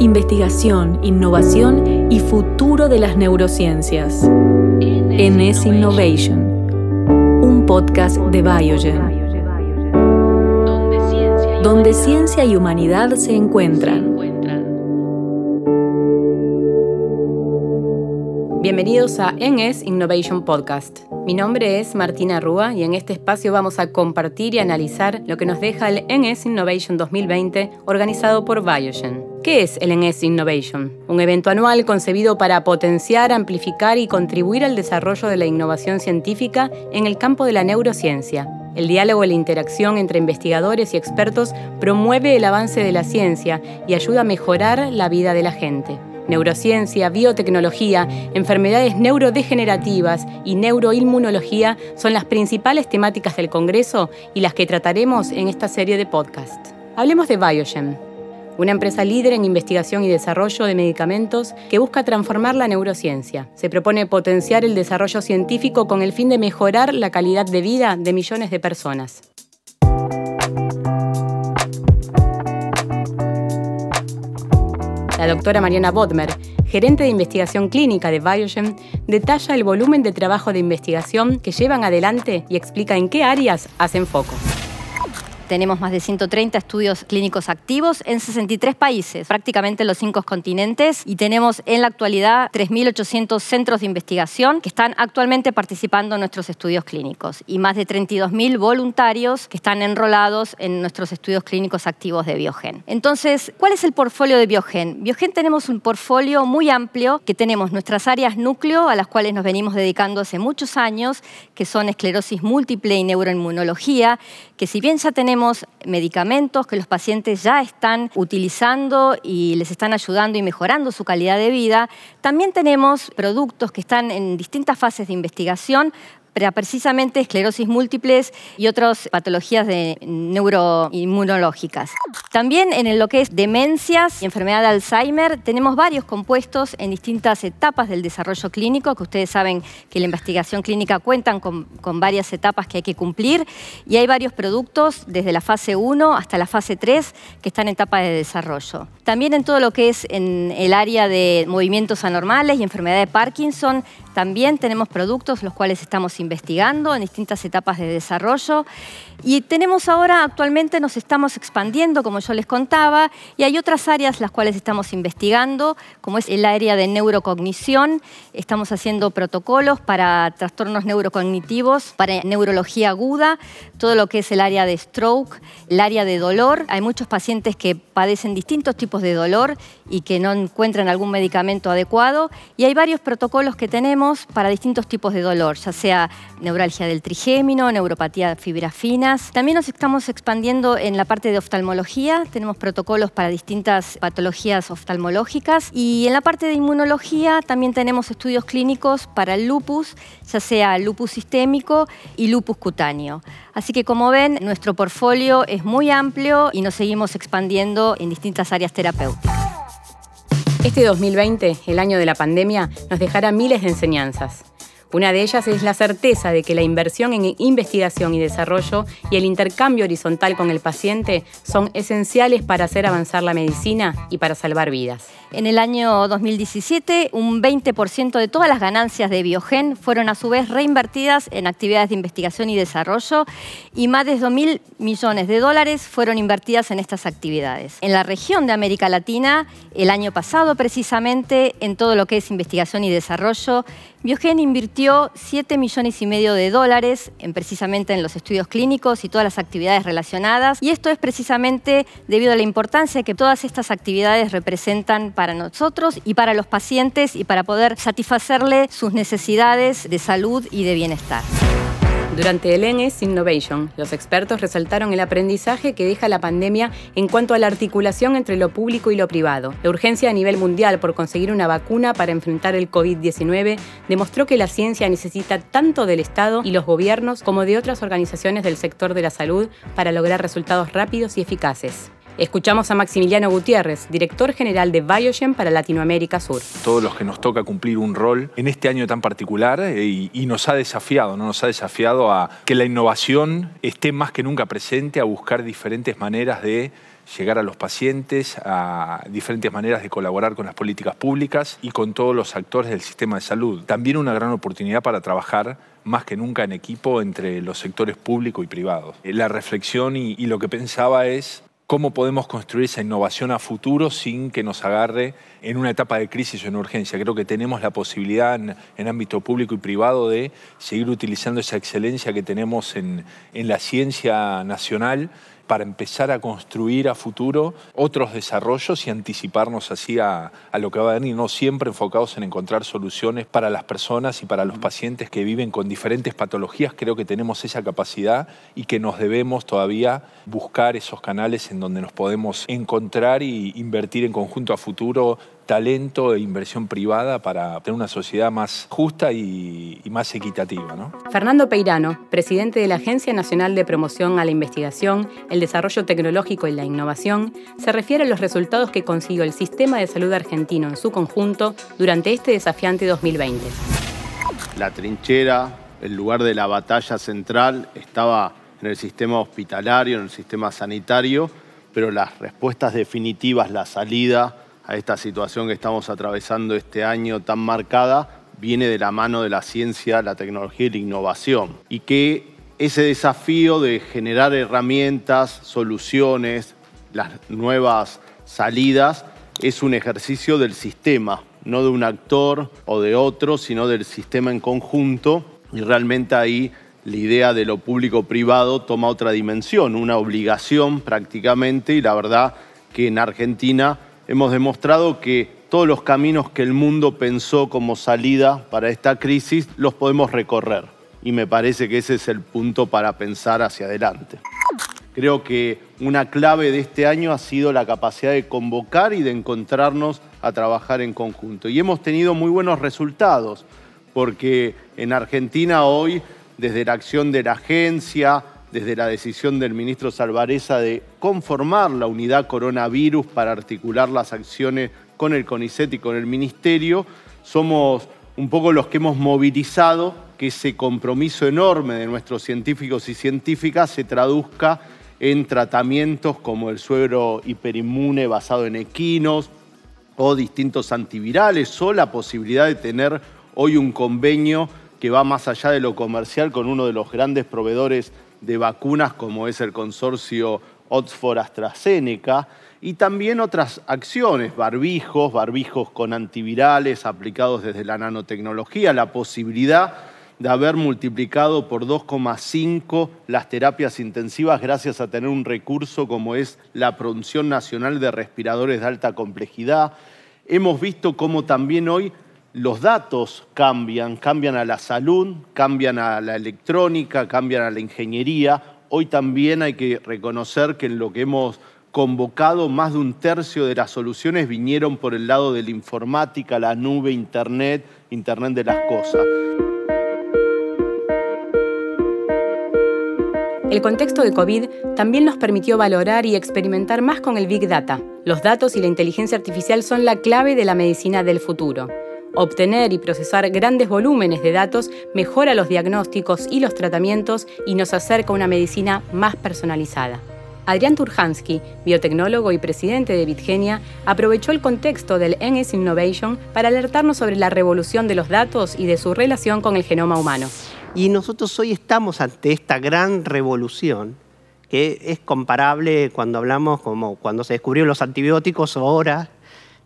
investigación, innovación y futuro de las neurociencias. NS Innovation, un podcast de Biogen, donde ciencia y humanidad se encuentran. Bienvenidos a NS Innovation Podcast. Mi nombre es Martina Rúa y en este espacio vamos a compartir y analizar lo que nos deja el NS Innovation 2020 organizado por Biogen. ¿Qué es el NS Innovation? Un evento anual concebido para potenciar, amplificar y contribuir al desarrollo de la innovación científica en el campo de la neurociencia. El diálogo y la interacción entre investigadores y expertos promueve el avance de la ciencia y ayuda a mejorar la vida de la gente neurociencia, biotecnología, enfermedades neurodegenerativas y neuroinmunología son las principales temáticas del Congreso y las que trataremos en esta serie de podcast. Hablemos de Biogen, una empresa líder en investigación y desarrollo de medicamentos que busca transformar la neurociencia. Se propone potenciar el desarrollo científico con el fin de mejorar la calidad de vida de millones de personas. La doctora Mariana Bodmer, gerente de investigación clínica de Biogen, detalla el volumen de trabajo de investigación que llevan adelante y explica en qué áreas hacen foco. Tenemos más de 130 estudios clínicos activos en 63 países, prácticamente en los cinco continentes, y tenemos en la actualidad 3.800 centros de investigación que están actualmente participando en nuestros estudios clínicos y más de 32.000 voluntarios que están enrolados en nuestros estudios clínicos activos de Biogen. Entonces, ¿cuál es el portfolio de Biogen? Biogen tenemos un portfolio muy amplio que tenemos nuestras áreas núcleo a las cuales nos venimos dedicando hace muchos años, que son esclerosis múltiple y neuroinmunología, que si bien ya tenemos medicamentos que los pacientes ya están utilizando y les están ayudando y mejorando su calidad de vida. También tenemos productos que están en distintas fases de investigación precisamente esclerosis múltiples y otras patologías neuroinmunológicas. También en lo que es demencias y enfermedad de Alzheimer tenemos varios compuestos en distintas etapas del desarrollo clínico, que ustedes saben que la investigación clínica cuentan con, con varias etapas que hay que cumplir y hay varios productos desde la fase 1 hasta la fase 3 que están en etapa de desarrollo. También en todo lo que es en el área de movimientos anormales y enfermedad de Parkinson, también tenemos productos los cuales estamos investigando en distintas etapas de desarrollo. Y tenemos ahora, actualmente nos estamos expandiendo, como yo les contaba, y hay otras áreas las cuales estamos investigando, como es el área de neurocognición. Estamos haciendo protocolos para trastornos neurocognitivos, para neurología aguda, todo lo que es el área de stroke, el área de dolor. Hay muchos pacientes que padecen distintos tipos de dolor y que no encuentran algún medicamento adecuado. Y hay varios protocolos que tenemos para distintos tipos de dolor, ya sea neuralgia del trigémino, neuropatía de fibra finas. También nos estamos expandiendo en la parte de oftalmología. Tenemos protocolos para distintas patologías oftalmológicas. Y en la parte de inmunología también tenemos estudios clínicos para el lupus, ya sea lupus sistémico y lupus cutáneo. Así que como ven, nuestro portfolio es muy amplio y nos seguimos expandiendo en distintas áreas terapéuticas. Este 2020, el año de la pandemia, nos dejará miles de enseñanzas. Una de ellas es la certeza de que la inversión en investigación y desarrollo y el intercambio horizontal con el paciente son esenciales para hacer avanzar la medicina y para salvar vidas. En el año 2017, un 20% de todas las ganancias de Biogen fueron a su vez reinvertidas en actividades de investigación y desarrollo y más de 2.000 millones de dólares fueron invertidas en estas actividades. En la región de América Latina, el año pasado precisamente, en todo lo que es investigación y desarrollo, Biogen invirtió 7 millones y medio de dólares en, precisamente en los estudios clínicos y todas las actividades relacionadas. Y esto es precisamente debido a la importancia que todas estas actividades representan para nosotros y para los pacientes y para poder satisfacerle sus necesidades de salud y de bienestar. Durante el ENES Innovation, los expertos resaltaron el aprendizaje que deja la pandemia en cuanto a la articulación entre lo público y lo privado. La urgencia a nivel mundial por conseguir una vacuna para enfrentar el COVID-19 demostró que la ciencia necesita tanto del Estado y los gobiernos como de otras organizaciones del sector de la salud para lograr resultados rápidos y eficaces. Escuchamos a Maximiliano Gutiérrez, director general de Biogen para Latinoamérica Sur. Todos los que nos toca cumplir un rol en este año tan particular eh, y, nos ha desafiado, ¿no? nos ha desafiado a que la innovación esté más que nunca presente, a buscar diferentes maneras de llegar a los pacientes, a diferentes maneras de colaborar con las políticas públicas y con todos los actores del sistema de salud. También una gran oportunidad para trabajar más que nunca en equipo entre los sectores público y privado. La reflexión y lo que pensaba es cómo podemos construir esa innovación a futuro sin que nos agarre en una etapa de crisis o en urgencia. Creo que tenemos la posibilidad en, ámbito público y privado de seguir utilizando esa excelencia que tenemos en, en la ciencia nacional para empezar a construir a futuro otros desarrollos y anticiparnos así a, lo que va a venir, no siempre enfocados en encontrar soluciones para las personas y para los pacientes que viven con diferentes patologías. Creo que tenemos esa capacidad y que nos debemos todavía buscar esos canales en donde nos podemos encontrar y invertir en conjunto a futuro talento e inversión privada para tener una sociedad más justa y, más equitativa. Fernando Peirano, presidente de la Agencia Nacional de Promoción a la Investigación, el Desarrollo Tecnológico y la Innovación, se refiere a los resultados que consiguió el sistema de salud argentino en su conjunto durante este desafiante 2020. La trinchera, el lugar de la batalla central, estaba en el sistema hospitalario, en el sistema sanitario, pero las respuestas definitivas, la salida, a esta situación que estamos atravesando este año tan marcada viene de la mano de la ciencia, la tecnología y la innovación. Y que ese desafío de generar herramientas, soluciones, las nuevas salidas, es un ejercicio del sistema, no de un actor o de otro, sino del sistema en conjunto. Y realmente ahí la idea de lo público-privado toma otra dimensión, una obligación prácticamente, y la verdad que en Argentina hemos demostrado que todos los caminos que el mundo pensó como salida para esta crisis los podemos recorrer. Y me parece que ese es el punto para pensar hacia adelante. Creo que una clave de este año ha sido la capacidad de convocar y de encontrarnos a trabajar en conjunto. Y hemos tenido muy buenos resultados, porque en Argentina hoy, desde la acción de la agencia, desde la decisión del ministro Salvareza de conformar la unidad coronavirus para articular las acciones con el CONICET y con el ministerio, somos un poco los que hemos movilizado que ese compromiso enorme de nuestros científicos y científicas se traduzca en tratamientos como el suero hiperinmune basado en equinos o distintos antivirales o la posibilidad de tener hoy un convenio que va más allá de lo comercial con uno de los grandes proveedores de vacunas como es el consorcio Oxford AstraZeneca y también otras acciones, barbijos, barbijos con antivirales aplicados desde la nanotecnología, la posibilidad de haber multiplicado por 2,5 las terapias intensivas gracias a tener un recurso como es la producción nacional de respiradores de alta complejidad. Hemos visto cómo también hoy los datos cambian, cambian a la salud, cambian a la electrónica, cambian a la ingeniería. Hoy también hay que reconocer que en lo que hemos convocado, más de un tercio de las soluciones vinieron por el lado de la informática, la nube, Internet, Internet de las cosas. El contexto de COVID también nos permitió valorar y experimentar más con el Big Data. Los datos y la inteligencia artificial son la clave de la medicina del futuro. Obtener y procesar grandes volúmenes de datos mejora los diagnósticos y los tratamientos y nos acerca a una medicina más personalizada. Adrián Turhansky, biotecnólogo y presidente de Bitgenia, aprovechó el contexto del NS Innovation para alertarnos sobre la revolución de los datos y de su relación con el genoma humano. Y nosotros hoy estamos ante esta gran revolución que es comparable cuando hablamos como cuando se descubrieron los antibióticos o ahora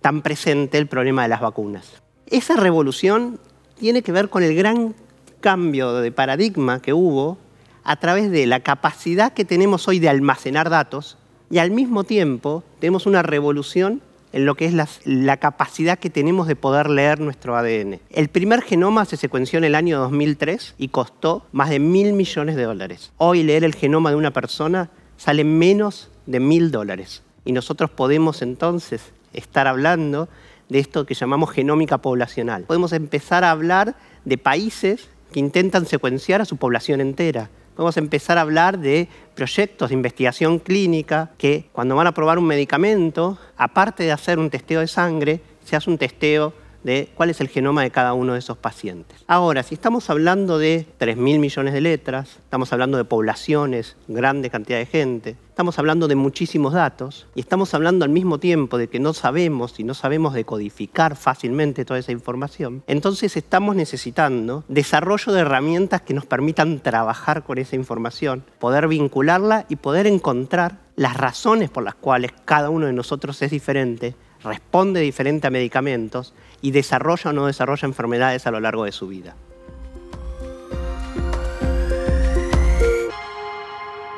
tan presente el problema de las vacunas. Esa revolución tiene que ver con el gran cambio de paradigma que hubo a través de la capacidad que tenemos hoy de almacenar datos y al mismo tiempo tenemos una revolución en lo que es la, capacidad que tenemos de poder leer nuestro ADN. El primer genoma se secuenció en el año 2003 y costó más de mil millones de dólares. Hoy leer el genoma de una persona sale menos de mil dólares. Y nosotros podemos entonces estar hablando de esto que llamamos genómica poblacional. Podemos empezar a hablar de países que intentan secuenciar a su población entera. Podemos empezar a hablar de proyectos de investigación clínica que cuando van a probar un medicamento, aparte de hacer un testeo de sangre, se hace un testeo de cuál es el genoma de cada uno de esos pacientes. Ahora, si estamos hablando de 3.000 millones de letras, estamos hablando de poblaciones, grande cantidad de gente, estamos hablando de muchísimos datos y estamos hablando al mismo tiempo de que no sabemos y no sabemos decodificar fácilmente toda esa información, entonces estamos necesitando desarrollo de herramientas que nos permitan trabajar con esa información, poder vincularla y poder encontrar las razones por las cuales cada uno de nosotros es diferente responde diferente a medicamentos y desarrolla o no desarrolla enfermedades a lo largo de su vida.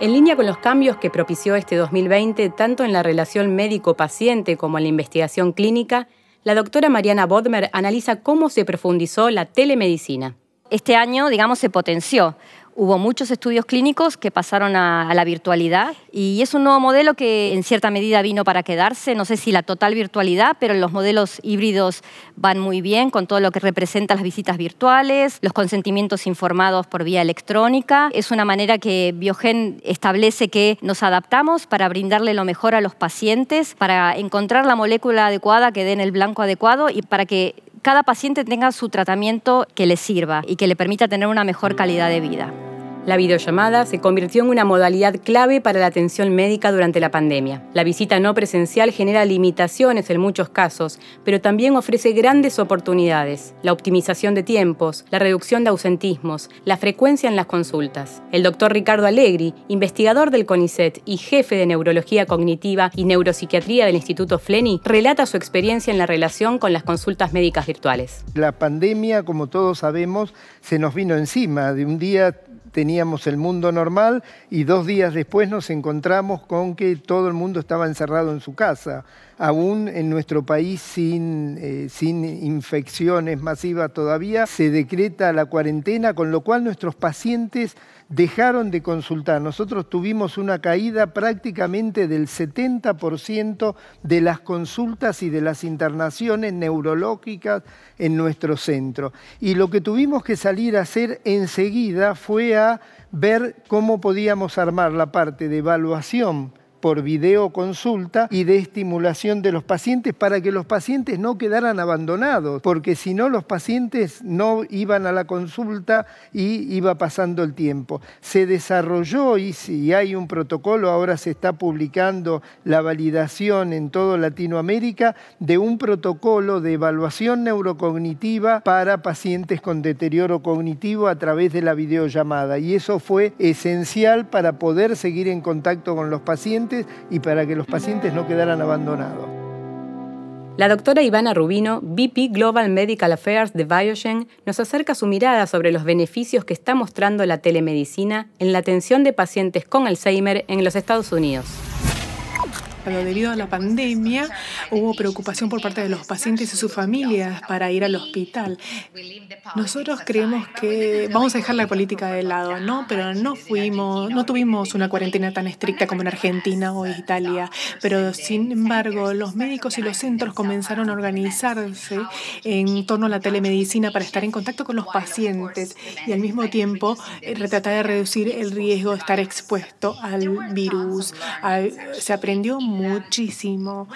En línea con los cambios que propició este 2020, tanto en la relación médico-paciente como en la investigación clínica, la doctora Mariana Bodmer analiza cómo se profundizó la telemedicina. Este año, digamos, se potenció hubo muchos estudios clínicos que pasaron a, la virtualidad y es un nuevo modelo que en cierta medida vino para quedarse, no sé si la total virtualidad, pero los modelos híbridos van muy bien con todo lo que representa las visitas virtuales, los consentimientos informados por vía electrónica. Es una manera que Biogen establece que nos adaptamos para brindarle lo mejor a los pacientes, para encontrar la molécula adecuada que dé en el blanco adecuado y para que cada paciente tenga su tratamiento que le sirva y que le permita tener una mejor calidad de vida. La videollamada se convirtió en una modalidad clave para la atención médica durante la pandemia. La visita no presencial genera limitaciones en muchos casos, pero también ofrece grandes oportunidades. La optimización de tiempos, la reducción de ausentismos, la frecuencia en las consultas. El doctor Ricardo Allegri, investigador del CONICET y jefe de neurología cognitiva y neuropsiquiatría del Instituto Fleni, relata su experiencia en la relación con las consultas médicas virtuales. La pandemia, como todos sabemos, se nos vino encima. De un día teníamos el mundo normal y dos días después nos encontramos con que todo el mundo estaba encerrado en su casa aún en nuestro país sin, eh, sin infecciones masivas todavía, se decreta la cuarentena, con lo cual nuestros pacientes dejaron de consultar. Nosotros tuvimos una caída prácticamente del 70% de las consultas y de las internaciones neurológicas en nuestro centro. Y lo que tuvimos que salir a hacer enseguida fue a ver cómo podíamos armar la parte de evaluación por videoconsulta y de estimulación de los pacientes para que los pacientes no quedaran abandonados, porque si no los pacientes no iban a la consulta y iba pasando el tiempo. Se desarrolló y si hay un protocolo, ahora se está publicando la validación en toda Latinoamérica de un protocolo de evaluación neurocognitiva para pacientes con deterioro cognitivo a través de la videollamada y eso fue esencial para poder seguir en contacto con los pacientes y para que los pacientes no quedaran abandonados. La doctora Ivana Rubino, VP Global Medical Affairs de Biogen, nos acerca su mirada sobre los beneficios que está mostrando la telemedicina en la atención de pacientes con Alzheimer en los Estados Unidos debido a la pandemia hubo preocupación por parte de los pacientes y sus familias para ir al hospital. Nosotros creemos que vamos a dejar la política de lado, ¿no? Pero no fuimos, no tuvimos una cuarentena tan estricta como en Argentina o Italia, pero sin embargo los médicos y los centros comenzaron a organizarse en torno a la telemedicina para estar en contacto con los pacientes y al mismo tiempo eh, tratar de reducir el riesgo de estar expuesto al virus. se aprendió muchísimo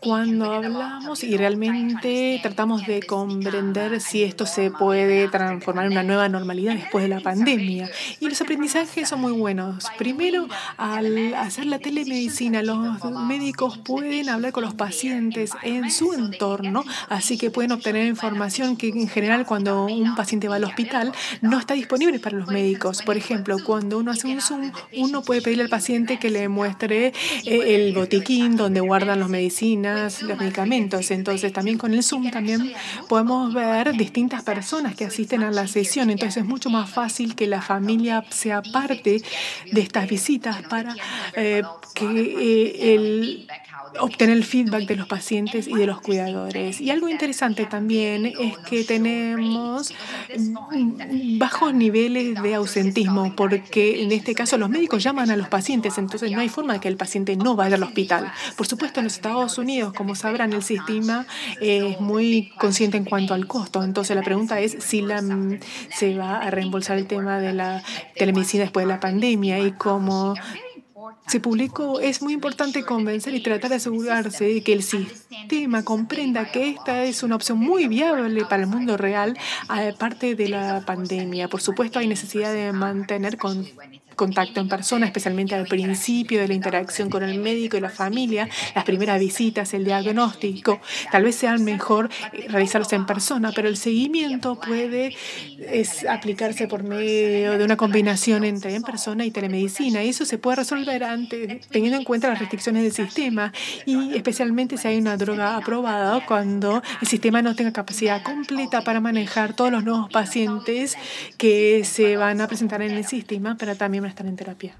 cuando hablamos y realmente tratamos de comprender si esto se puede transformar en una nueva normalidad después de la pandemia. Y los aprendizajes son muy buenos. Primero, al hacer la telemedicina, los médicos pueden hablar con los pacientes en su entorno, así que pueden obtener información que en general cuando un paciente va al hospital no está disponible para los médicos. Por ejemplo, cuando uno hace un Zoom, uno puede pedirle al paciente que le muestre eh, el botiquín donde guardan las medicinas los medicamentos. Entonces, también con el Zoom también podemos ver distintas personas que asisten a la sesión. Entonces, es mucho más fácil que la familia sea parte de estas visitas para eh, que eh, el obtener el feedback de los pacientes y de los cuidadores. Y algo interesante también es que tenemos bajos niveles de ausentismo, porque en este caso los médicos llaman a los pacientes, entonces no hay forma de que el paciente no vaya al hospital. Por supuesto, en los Estados Unidos, como sabrán, el sistema es muy consciente en cuanto al costo. Entonces la pregunta es si la, se va a reembolsar el tema de la telemedicina después de la pandemia y cómo se publicó, es muy importante convencer y tratar de asegurarse de que el sistema comprenda que esta es una opción muy viable para el mundo real, aparte de la pandemia. Por supuesto, hay necesidad de mantener con contacto en persona, especialmente al principio de la interacción con el médico y la familia, las primeras visitas, el diagnóstico, tal vez sea mejor realizarlos en persona, pero el seguimiento puede es, aplicarse por medio de una combinación entre en persona y telemedicina. Y eso se puede resolver antes, teniendo en cuenta las restricciones del sistema y especialmente si hay una droga aprobada cuando el sistema no tenga capacidad completa para manejar todos los nuevos pacientes que se van a presentar en el sistema, pero también estar en terapia.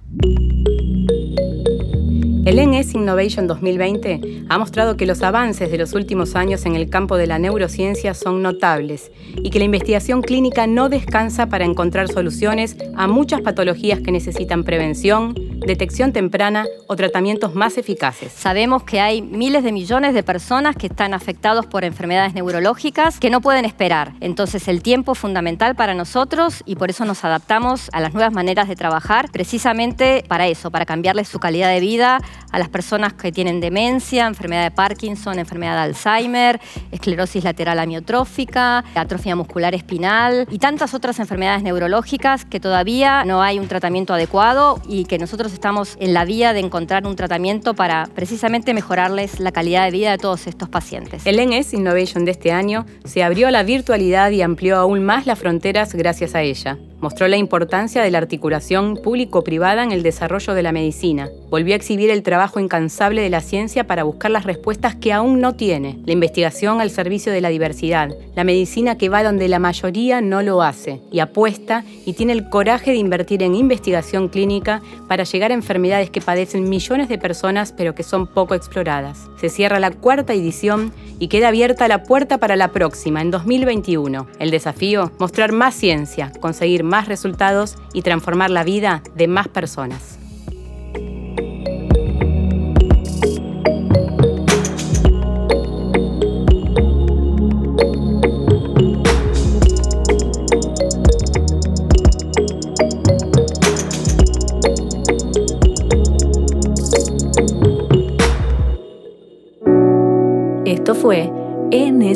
El NS Innovation 2020 ha mostrado que los avances de los últimos años en el campo de la neurociencia son notables y que la investigación clínica no descansa para encontrar soluciones a muchas patologías que necesitan prevención, detección temprana o tratamientos más eficaces. Sabemos que hay miles de millones de personas que están afectados por enfermedades neurológicas que no pueden esperar. Entonces el tiempo es fundamental para nosotros y por eso nos adaptamos a las nuevas maneras de trabajar precisamente para eso, para cambiarles su calidad de vida a las personas que tienen demencia, enfermedad de Parkinson, enfermedad de Alzheimer, esclerosis lateral amiotrófica, atrofia muscular espinal y tantas otras enfermedades neurológicas que todavía no hay un tratamiento adecuado y que nosotros estamos en la vía de encontrar un tratamiento para precisamente mejorarles la calidad de vida de todos estos pacientes. El NS Innovation de este año se abrió a la virtualidad y amplió aún más las fronteras gracias a ella. Mostró la importancia de la articulación público-privada en el desarrollo de la medicina. Volvió a exhibir el trabajo incansable de la ciencia para buscar las respuestas que aún no tiene. La investigación al servicio de la diversidad. La medicina que va donde la mayoría no lo hace. Y apuesta y tiene el coraje de invertir en investigación clínica para llegar enfermedades que padecen millones de personas pero que son poco exploradas. Se cierra la cuarta edición y queda abierta la puerta para la próxima, en 2021. El desafío, mostrar más ciencia, conseguir más resultados y transformar la vida de más personas.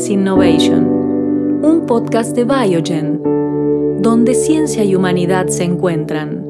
Innovation, un podcast de Biogen donde ciencia y humanidad se encuentran.